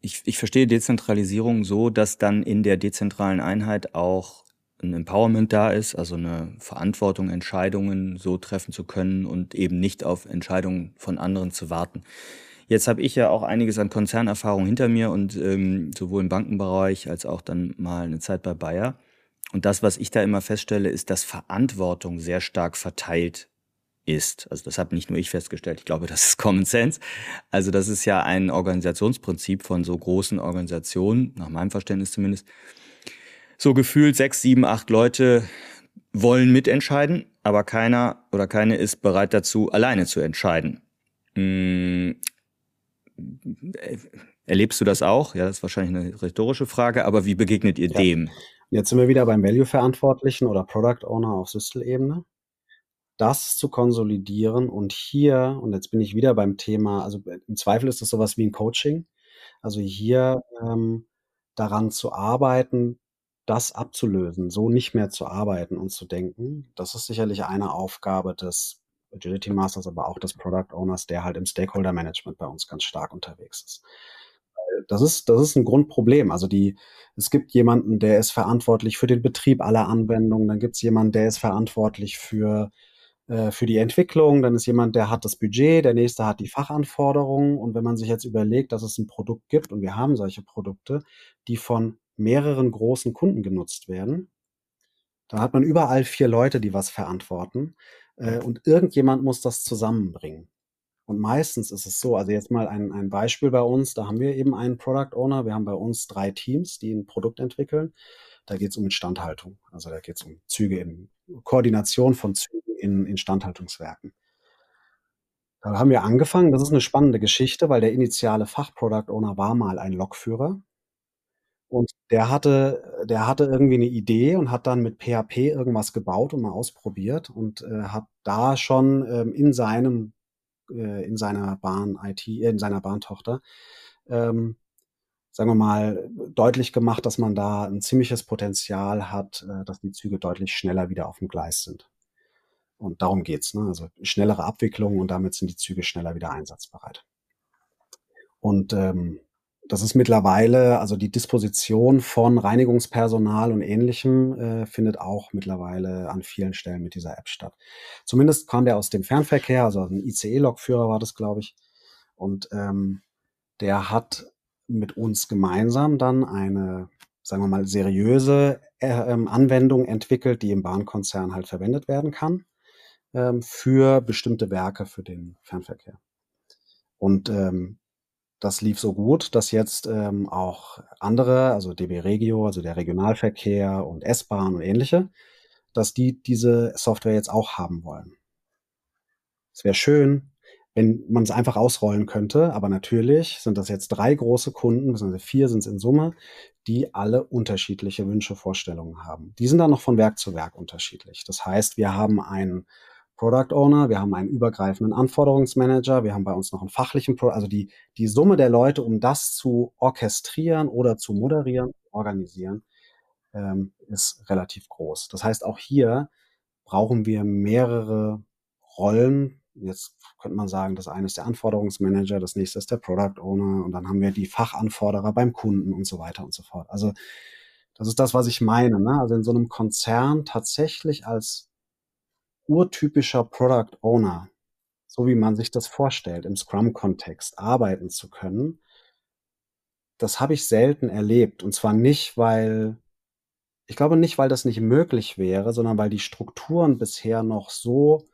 ich, ich verstehe Dezentralisierung so, dass dann in der dezentralen Einheit auch ein Empowerment da ist, also eine Verantwortung, Entscheidungen so treffen zu können und eben nicht auf Entscheidungen von anderen zu warten. Jetzt habe ich ja auch einiges an Konzernerfahrung hinter mir und ähm, sowohl im Bankenbereich als auch dann mal eine Zeit bei Bayer. Und das, was ich da immer feststelle, ist, dass Verantwortung sehr stark verteilt ist. Also das habe nicht nur ich festgestellt, ich glaube, das ist Common Sense. Also das ist ja ein Organisationsprinzip von so großen Organisationen, nach meinem Verständnis zumindest. So gefühlt sechs, sieben, acht Leute wollen mitentscheiden, aber keiner oder keine ist bereit dazu, alleine zu entscheiden. Hm, Erlebst du das auch? Ja, das ist wahrscheinlich eine rhetorische Frage, aber wie begegnet ihr ja. dem? Jetzt sind wir wieder beim Value-Verantwortlichen oder Product Owner auf Systel-Ebene. Das zu konsolidieren und hier, und jetzt bin ich wieder beim Thema, also im Zweifel ist das sowas wie ein Coaching. Also hier ähm, daran zu arbeiten, das abzulösen, so nicht mehr zu arbeiten und zu denken. Das ist sicherlich eine Aufgabe des Agility Masters, aber auch des Product Owners, der halt im Stakeholder Management bei uns ganz stark unterwegs ist. Das ist, das ist ein Grundproblem. Also die, es gibt jemanden, der ist verantwortlich für den Betrieb aller Anwendungen, dann gibt es jemanden, der ist verantwortlich für, äh, für die Entwicklung, dann ist jemand, der hat das Budget, der nächste hat die Fachanforderungen. Und wenn man sich jetzt überlegt, dass es ein Produkt gibt, und wir haben solche Produkte, die von mehreren großen Kunden genutzt werden, dann hat man überall vier Leute, die was verantworten. Äh, und irgendjemand muss das zusammenbringen. Und meistens ist es so, also jetzt mal ein, ein Beispiel bei uns, da haben wir eben einen Product Owner, wir haben bei uns drei Teams, die ein Produkt entwickeln. Da geht es um Instandhaltung, also da geht es um Züge in Koordination von Zügen in Instandhaltungswerken. Da haben wir angefangen, das ist eine spannende Geschichte, weil der initiale Fachproduct Owner war mal ein Lokführer und der hatte, der hatte irgendwie eine Idee und hat dann mit PHP irgendwas gebaut und mal ausprobiert und äh, hat da schon ähm, in seinem, äh, in seiner Bahn IT, äh, in seiner Bahntochter, ähm, sagen wir mal, deutlich gemacht, dass man da ein ziemliches Potenzial hat, äh, dass die Züge deutlich schneller wieder auf dem Gleis sind. Und darum geht's, ne? Also schnellere Abwicklung und damit sind die Züge schneller wieder einsatzbereit. Und ähm, das ist mittlerweile, also die Disposition von Reinigungspersonal und ähnlichem äh, findet auch mittlerweile an vielen Stellen mit dieser App statt. Zumindest kam der aus dem Fernverkehr, also ein ICE-Lokführer war das, glaube ich. Und ähm, der hat mit uns gemeinsam dann eine, sagen wir mal, seriöse äh, ähm, Anwendung entwickelt, die im Bahnkonzern halt verwendet werden kann ähm, für bestimmte Werke für den Fernverkehr. Und ähm, das lief so gut, dass jetzt ähm, auch andere, also DB Regio, also der Regionalverkehr und S-Bahn und ähnliche, dass die diese Software jetzt auch haben wollen. Es wäre schön, wenn man es einfach ausrollen könnte, aber natürlich sind das jetzt drei große Kunden, beziehungsweise vier sind es in Summe, die alle unterschiedliche Wünsche, Vorstellungen haben. Die sind dann noch von Werk zu Werk unterschiedlich. Das heißt, wir haben einen Product Owner, wir haben einen übergreifenden Anforderungsmanager, wir haben bei uns noch einen fachlichen, Pro also die, die Summe der Leute, um das zu orchestrieren oder zu moderieren, organisieren, ähm, ist relativ groß. Das heißt, auch hier brauchen wir mehrere Rollen. Jetzt könnte man sagen, das eine ist der Anforderungsmanager, das nächste ist der Product Owner und dann haben wir die Fachanforderer beim Kunden und so weiter und so fort. Also das ist das, was ich meine. Ne? Also in so einem Konzern tatsächlich als urtypischer Product Owner, so wie man sich das vorstellt, im Scrum-Kontext arbeiten zu können, das habe ich selten erlebt. Und zwar nicht, weil, ich glaube nicht, weil das nicht möglich wäre, sondern weil die Strukturen bisher noch so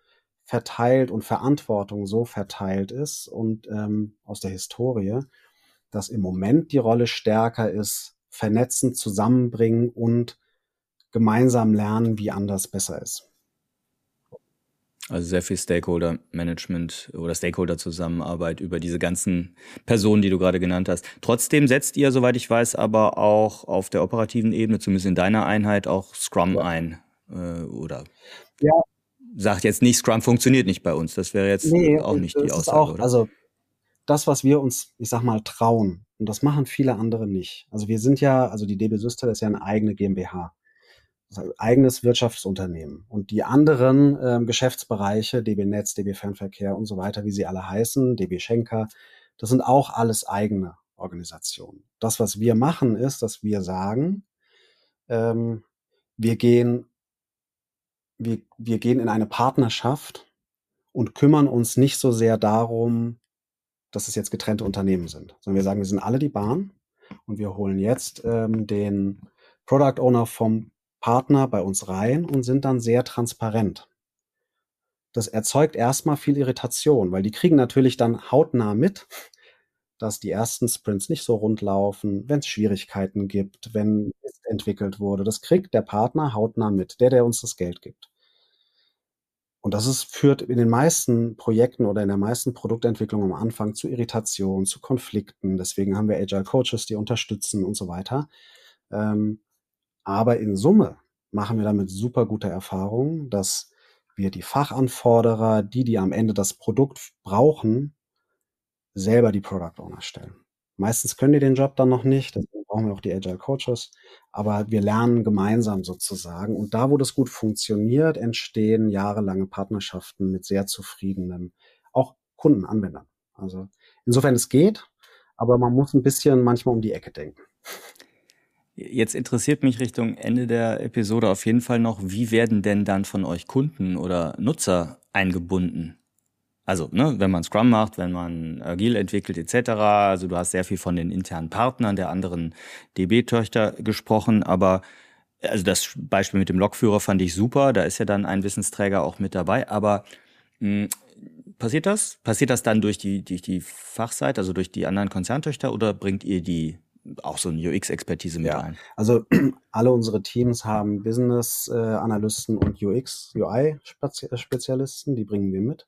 verteilt und Verantwortung so verteilt ist und ähm, aus der Historie, dass im Moment die Rolle stärker ist, vernetzen, zusammenbringen und gemeinsam lernen, wie anders besser ist. Also sehr viel Stakeholder-Management oder Stakeholder-Zusammenarbeit über diese ganzen Personen, die du gerade genannt hast. Trotzdem setzt ihr, soweit ich weiß, aber auch auf der operativen Ebene, zumindest in deiner Einheit, auch Scrum ja. ein. Äh, oder ja. sagt jetzt nicht, Scrum funktioniert nicht bei uns. Das wäre jetzt nee, auch nicht die Aussage. Auch? Also das, was wir uns, ich sag mal, trauen, und das machen viele andere nicht. Also wir sind ja, also die DB Systel ist ja eine eigene GmbH eigenes Wirtschaftsunternehmen. Und die anderen ähm, Geschäftsbereiche, DB Netz, DB Fernverkehr und so weiter, wie sie alle heißen, DB Schenker, das sind auch alles eigene Organisationen. Das, was wir machen, ist, dass wir sagen, ähm, wir gehen, wir, wir gehen in eine Partnerschaft und kümmern uns nicht so sehr darum, dass es jetzt getrennte Unternehmen sind, sondern wir sagen, wir sind alle die Bahn und wir holen jetzt ähm, den Product Owner vom Partner bei uns rein und sind dann sehr transparent. Das erzeugt erstmal viel Irritation, weil die kriegen natürlich dann hautnah mit, dass die ersten Sprints nicht so rund laufen, wenn es Schwierigkeiten gibt, wenn es entwickelt wurde. Das kriegt der Partner hautnah mit, der, der uns das Geld gibt. Und das ist, führt in den meisten Projekten oder in der meisten Produktentwicklung am Anfang zu Irritationen, zu Konflikten. Deswegen haben wir Agile Coaches, die unterstützen und so weiter. Ähm, aber in Summe machen wir damit super gute Erfahrungen, dass wir die Fachanforderer, die, die am Ende das Produkt brauchen, selber die Product Owner stellen. Meistens können die den Job dann noch nicht, deswegen brauchen wir auch die Agile Coaches, aber wir lernen gemeinsam sozusagen. Und da, wo das gut funktioniert, entstehen jahrelange Partnerschaften mit sehr zufriedenen, auch Kundenanwendern. Also insofern es geht, aber man muss ein bisschen manchmal um die Ecke denken. Jetzt interessiert mich Richtung Ende der Episode auf jeden Fall noch, wie werden denn dann von euch Kunden oder Nutzer eingebunden? Also, ne, wenn man Scrum macht, wenn man Agil entwickelt etc. Also du hast sehr viel von den internen Partnern der anderen DB-Töchter gesprochen, aber also das Beispiel mit dem Lokführer fand ich super. Da ist ja dann ein Wissensträger auch mit dabei. Aber mh, hm, passiert das? Passiert das dann durch die, durch die Fachseite, also durch die anderen Konzerntöchter oder bringt ihr die auch so eine UX-Expertise mit ja. ein? Also alle unsere Teams haben Business-Analysten und UX, UI-Spezialisten, die bringen wir mit.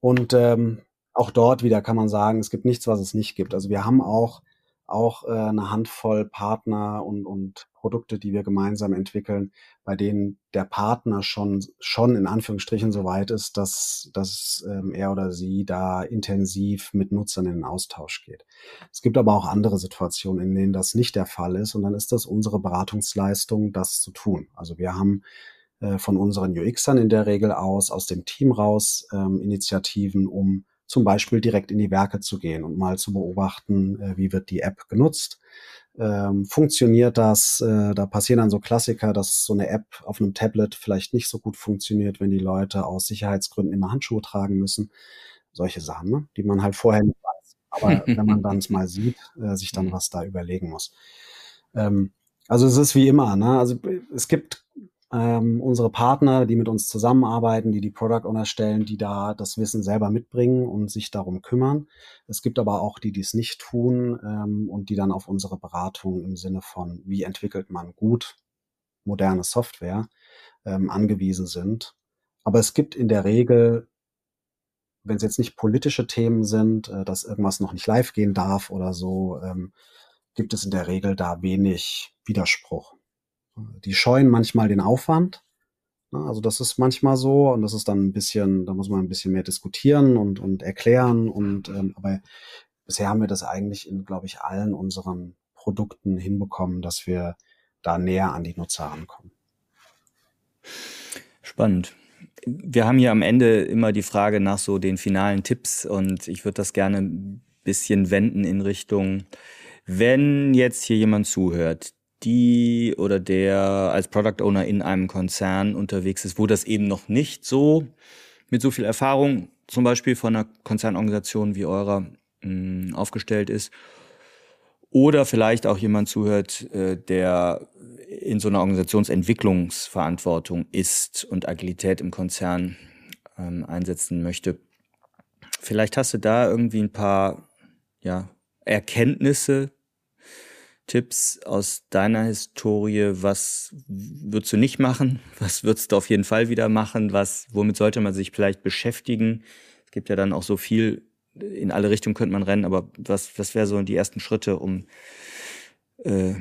Und ähm, auch dort wieder kann man sagen, es gibt nichts, was es nicht gibt. Also wir haben auch auch äh, eine Handvoll Partner und, und Produkte, die wir gemeinsam entwickeln, bei denen der Partner schon, schon in Anführungsstrichen so weit ist, dass, dass ähm, er oder sie da intensiv mit Nutzern in den Austausch geht. Es gibt aber auch andere Situationen, in denen das nicht der Fall ist und dann ist das unsere Beratungsleistung, das zu tun. Also wir haben äh, von unseren UXern in der Regel aus, aus dem Team raus, ähm, Initiativen, um zum Beispiel direkt in die Werke zu gehen und mal zu beobachten, äh, wie wird die App genutzt. Ähm, funktioniert das? Äh, da passieren dann so Klassiker, dass so eine App auf einem Tablet vielleicht nicht so gut funktioniert, wenn die Leute aus Sicherheitsgründen immer Handschuhe tragen müssen. Solche Sachen, ne? die man halt vorher nicht weiß. Aber wenn man dann es mal sieht, äh, sich dann mhm. was da überlegen muss. Ähm, also es ist wie immer, ne? Also es gibt ähm, unsere Partner, die mit uns zusammenarbeiten, die die Product Owner stellen, die da das Wissen selber mitbringen und sich darum kümmern. Es gibt aber auch die, die es nicht tun ähm, und die dann auf unsere Beratung im Sinne von, wie entwickelt man gut moderne Software, ähm, angewiesen sind. Aber es gibt in der Regel, wenn es jetzt nicht politische Themen sind, äh, dass irgendwas noch nicht live gehen darf oder so, ähm, gibt es in der Regel da wenig Widerspruch. Die scheuen manchmal den Aufwand. Ne? Also das ist manchmal so und das ist dann ein bisschen, da muss man ein bisschen mehr diskutieren und, und erklären und ähm, aber bisher haben wir das eigentlich in, glaube ich, allen unseren Produkten hinbekommen, dass wir da näher an die Nutzer rankommen. Spannend. Wir haben hier am Ende immer die Frage nach so den finalen Tipps und ich würde das gerne ein bisschen wenden in Richtung, wenn jetzt hier jemand zuhört, die oder der als Product Owner in einem Konzern unterwegs ist, wo das eben noch nicht so mit so viel Erfahrung zum Beispiel von einer Konzernorganisation wie eurer mm, aufgestellt ist. Oder vielleicht auch jemand zuhört, äh, der in so einer Organisationsentwicklungsverantwortung ist und Agilität im Konzern ähm, einsetzen möchte. Vielleicht hast du da irgendwie ein paar ja, Erkenntnisse, Tipps aus deiner Historie, was würdest du nicht machen? Was würdest du auf jeden Fall wieder machen? Was, womit sollte man sich vielleicht beschäftigen? Es gibt ja dann auch so viel, in alle Richtungen könnte man rennen, aber was, was wäre so die ersten Schritte, um, äh,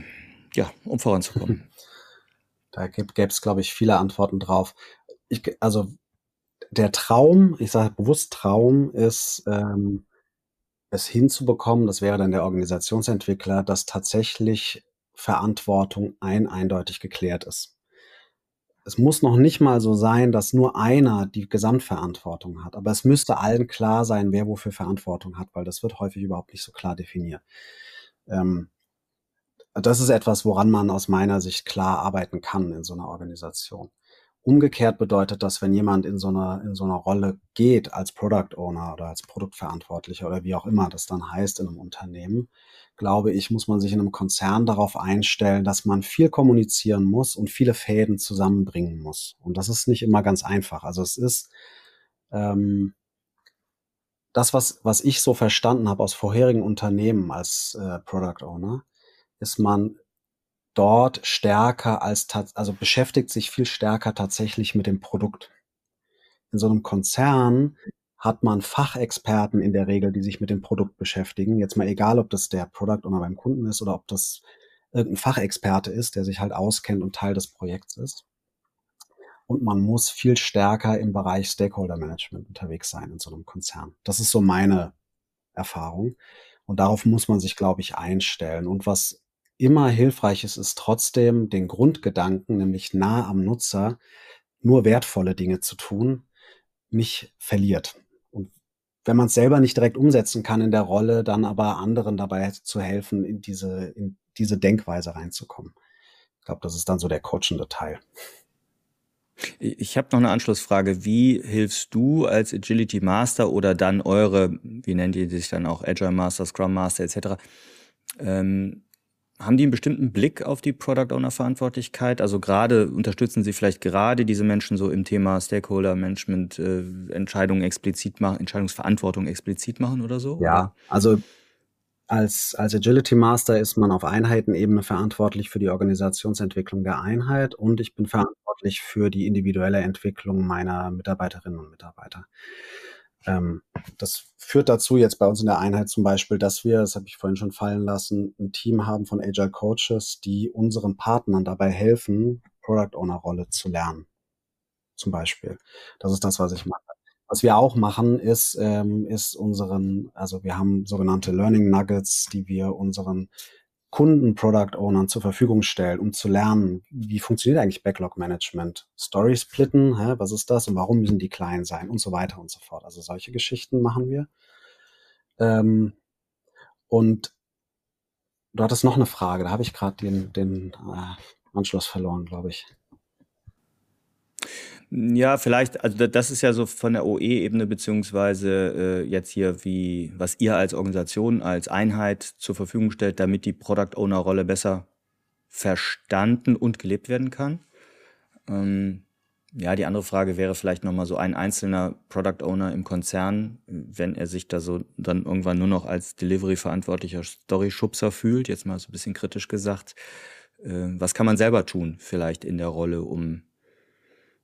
ja, um voranzukommen? Da gäbe es, glaube ich, viele Antworten drauf. Ich, also der Traum, ich sage bewusst Traum, ist, ähm, es hinzubekommen, das wäre dann der Organisationsentwickler, dass tatsächlich Verantwortung ein eindeutig geklärt ist. Es muss noch nicht mal so sein, dass nur einer die Gesamtverantwortung hat, aber es müsste allen klar sein, wer wofür Verantwortung hat, weil das wird häufig überhaupt nicht so klar definiert. Ähm, das ist etwas, woran man aus meiner Sicht klar arbeiten kann in so einer Organisation. Umgekehrt bedeutet das, wenn jemand in so einer, in so einer Rolle geht als Product Owner oder als Produktverantwortlicher oder wie auch immer das dann heißt in einem Unternehmen, glaube ich, muss man sich in einem Konzern darauf einstellen, dass man viel kommunizieren muss und viele Fäden zusammenbringen muss. Und das ist nicht immer ganz einfach. Also es ist ähm, das, was, was ich so verstanden habe aus vorherigen Unternehmen als äh, Product Owner, ist man dort stärker als, also beschäftigt sich viel stärker tatsächlich mit dem Produkt. In so einem Konzern hat man Fachexperten in der Regel, die sich mit dem Produkt beschäftigen. Jetzt mal egal, ob das der Product Owner beim Kunden ist oder ob das irgendein Fachexperte ist, der sich halt auskennt und Teil des Projekts ist. Und man muss viel stärker im Bereich Stakeholder Management unterwegs sein in so einem Konzern. Das ist so meine Erfahrung. Und darauf muss man sich, glaube ich, einstellen. Und was immer hilfreich ist, ist trotzdem den Grundgedanken, nämlich nah am Nutzer, nur wertvolle Dinge zu tun, nicht verliert. Und wenn man es selber nicht direkt umsetzen kann in der Rolle, dann aber anderen dabei zu helfen, in diese, in diese Denkweise reinzukommen. Ich glaube, das ist dann so der coachende Teil. Ich habe noch eine Anschlussfrage. Wie hilfst du als Agility Master oder dann eure, wie nennt ihr sich dann auch, Agile Master, Scrum Master etc., ähm, haben die einen bestimmten Blick auf die Product Owner Verantwortlichkeit? Also gerade unterstützen sie vielleicht gerade diese Menschen so im Thema Stakeholder Management, äh, Entscheidungen explizit machen, Entscheidungsverantwortung explizit machen oder so? Ja, also als, als Agility Master ist man auf Einheitenebene verantwortlich für die Organisationsentwicklung der Einheit und ich bin verantwortlich für die individuelle Entwicklung meiner Mitarbeiterinnen und Mitarbeiter. Ähm, das führt dazu jetzt bei uns in der Einheit zum Beispiel, dass wir, das habe ich vorhin schon fallen lassen, ein Team haben von Agile Coaches, die unseren Partnern dabei helfen, Product Owner Rolle zu lernen. Zum Beispiel. Das ist das, was ich mache. Was wir auch machen, ist, ähm, ist unseren, also wir haben sogenannte Learning Nuggets, die wir unseren Kunden, Product Ownern zur Verfügung stellen, um zu lernen, wie funktioniert eigentlich Backlog Management? Story splitten, hä, was ist das und warum müssen die klein sein und so weiter und so fort. Also solche Geschichten machen wir. Ähm, und du hattest noch eine Frage, da habe ich gerade den, den äh, Anschluss verloren, glaube ich. Ja, vielleicht, also das ist ja so von der OE-Ebene beziehungsweise äh, jetzt hier wie, was ihr als Organisation, als Einheit zur Verfügung stellt, damit die Product Owner-Rolle besser verstanden und gelebt werden kann. Ähm, ja, die andere Frage wäre vielleicht nochmal so ein einzelner Product Owner im Konzern, wenn er sich da so dann irgendwann nur noch als Delivery-verantwortlicher Story-Schubser fühlt, jetzt mal so ein bisschen kritisch gesagt. Äh, was kann man selber tun, vielleicht in der Rolle, um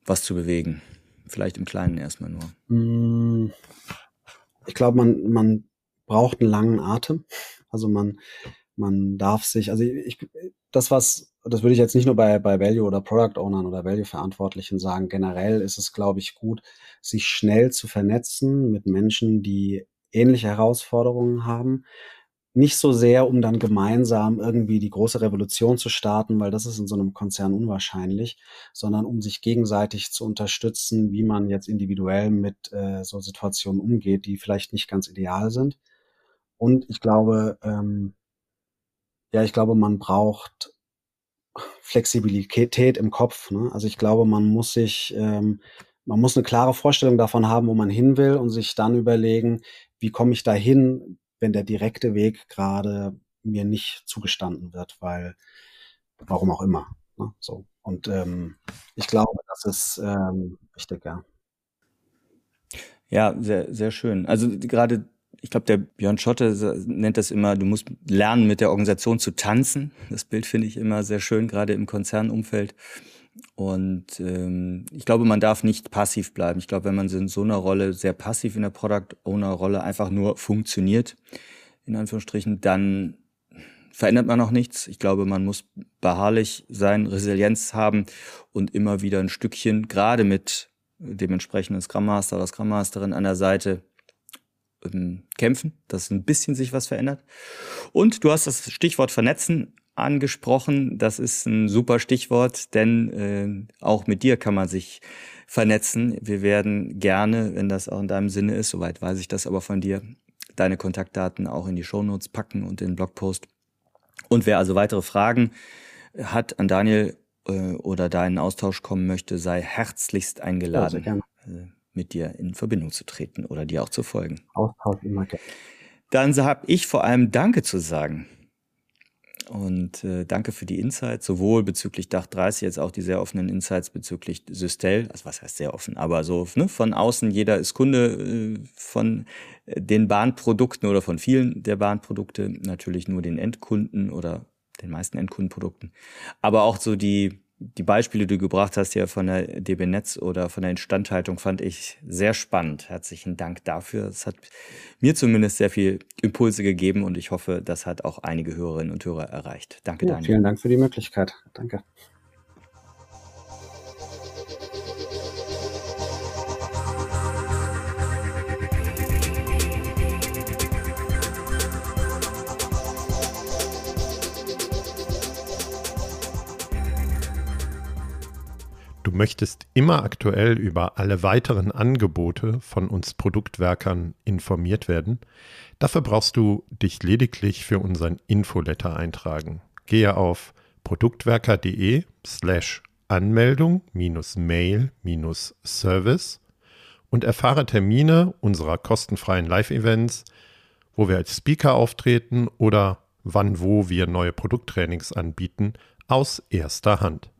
was zu bewegen? Vielleicht im Kleinen erstmal nur. Hm, ich glaube, man, man braucht einen langen Atem. Also man, man darf sich, also ich, das was, das würde ich jetzt nicht nur bei, bei Value oder Product Ownern oder Value Verantwortlichen sagen. Generell ist es, glaube ich, gut, sich schnell zu vernetzen mit Menschen, die ähnliche Herausforderungen haben. Nicht so sehr, um dann gemeinsam irgendwie die große Revolution zu starten, weil das ist in so einem Konzern unwahrscheinlich, sondern um sich gegenseitig zu unterstützen, wie man jetzt individuell mit äh, so Situationen umgeht, die vielleicht nicht ganz ideal sind. Und ich glaube, ähm, ja, ich glaube, man braucht Flexibilität im Kopf. Ne? Also ich glaube, man muss sich, ähm, man muss eine klare Vorstellung davon haben, wo man hin will und sich dann überlegen, wie komme ich da hin, wenn der direkte Weg gerade mir nicht zugestanden wird, weil warum auch immer. Ne? So. Und ähm, ich glaube, das ist ähm, wichtig, ja. Ja, sehr, sehr schön. Also gerade ich glaube, der Björn Schotte nennt das immer, du musst lernen, mit der Organisation zu tanzen. Das Bild finde ich immer sehr schön, gerade im Konzernumfeld. Und ähm, ich glaube, man darf nicht passiv bleiben. Ich glaube, wenn man in so einer Rolle sehr passiv in der Product Owner Rolle einfach nur funktioniert, in Anführungsstrichen, dann verändert man auch nichts. Ich glaube, man muss beharrlich sein, Resilienz haben und immer wieder ein Stückchen, gerade mit dem entsprechenden Scrum Master oder Scrum Masterin an der Seite, ähm, kämpfen, dass ein bisschen sich was verändert. Und du hast das Stichwort Vernetzen angesprochen. Das ist ein super Stichwort, denn äh, auch mit dir kann man sich vernetzen. Wir werden gerne, wenn das auch in deinem Sinne ist, soweit weiß ich das aber von dir, deine Kontaktdaten auch in die Shownotes packen und den Blogpost. Und wer also weitere Fragen hat an Daniel äh, oder deinen Austausch kommen möchte, sei herzlichst eingeladen. Gerne. Äh, mit dir in Verbindung zu treten oder dir auch zu folgen. Austausch immer gerne. Dann habe ich vor allem Danke zu sagen. Und äh, danke für die Insights, sowohl bezüglich Dach 30, jetzt auch die sehr offenen Insights bezüglich Systel. Also was heißt sehr offen, aber so ne, von außen, jeder ist Kunde äh, von den Bahnprodukten oder von vielen der Bahnprodukte, natürlich nur den Endkunden oder den meisten Endkundenprodukten. Aber auch so die die Beispiele, die du gebracht hast, ja von der DB Netz oder von der Instandhaltung, fand ich sehr spannend. Herzlichen Dank dafür. Es hat mir zumindest sehr viel Impulse gegeben und ich hoffe, das hat auch einige Hörerinnen und Hörer erreicht. Danke, ja, Daniel. Vielen Dank für die Möglichkeit. Danke. Möchtest immer aktuell über alle weiteren Angebote von uns Produktwerkern informiert werden, dafür brauchst du dich lediglich für unseren Infoletter eintragen. Gehe auf produktwerker.de slash Anmeldung Mail Service und erfahre Termine unserer kostenfreien Live-Events, wo wir als Speaker auftreten oder wann wo wir neue Produkttrainings anbieten, aus erster Hand.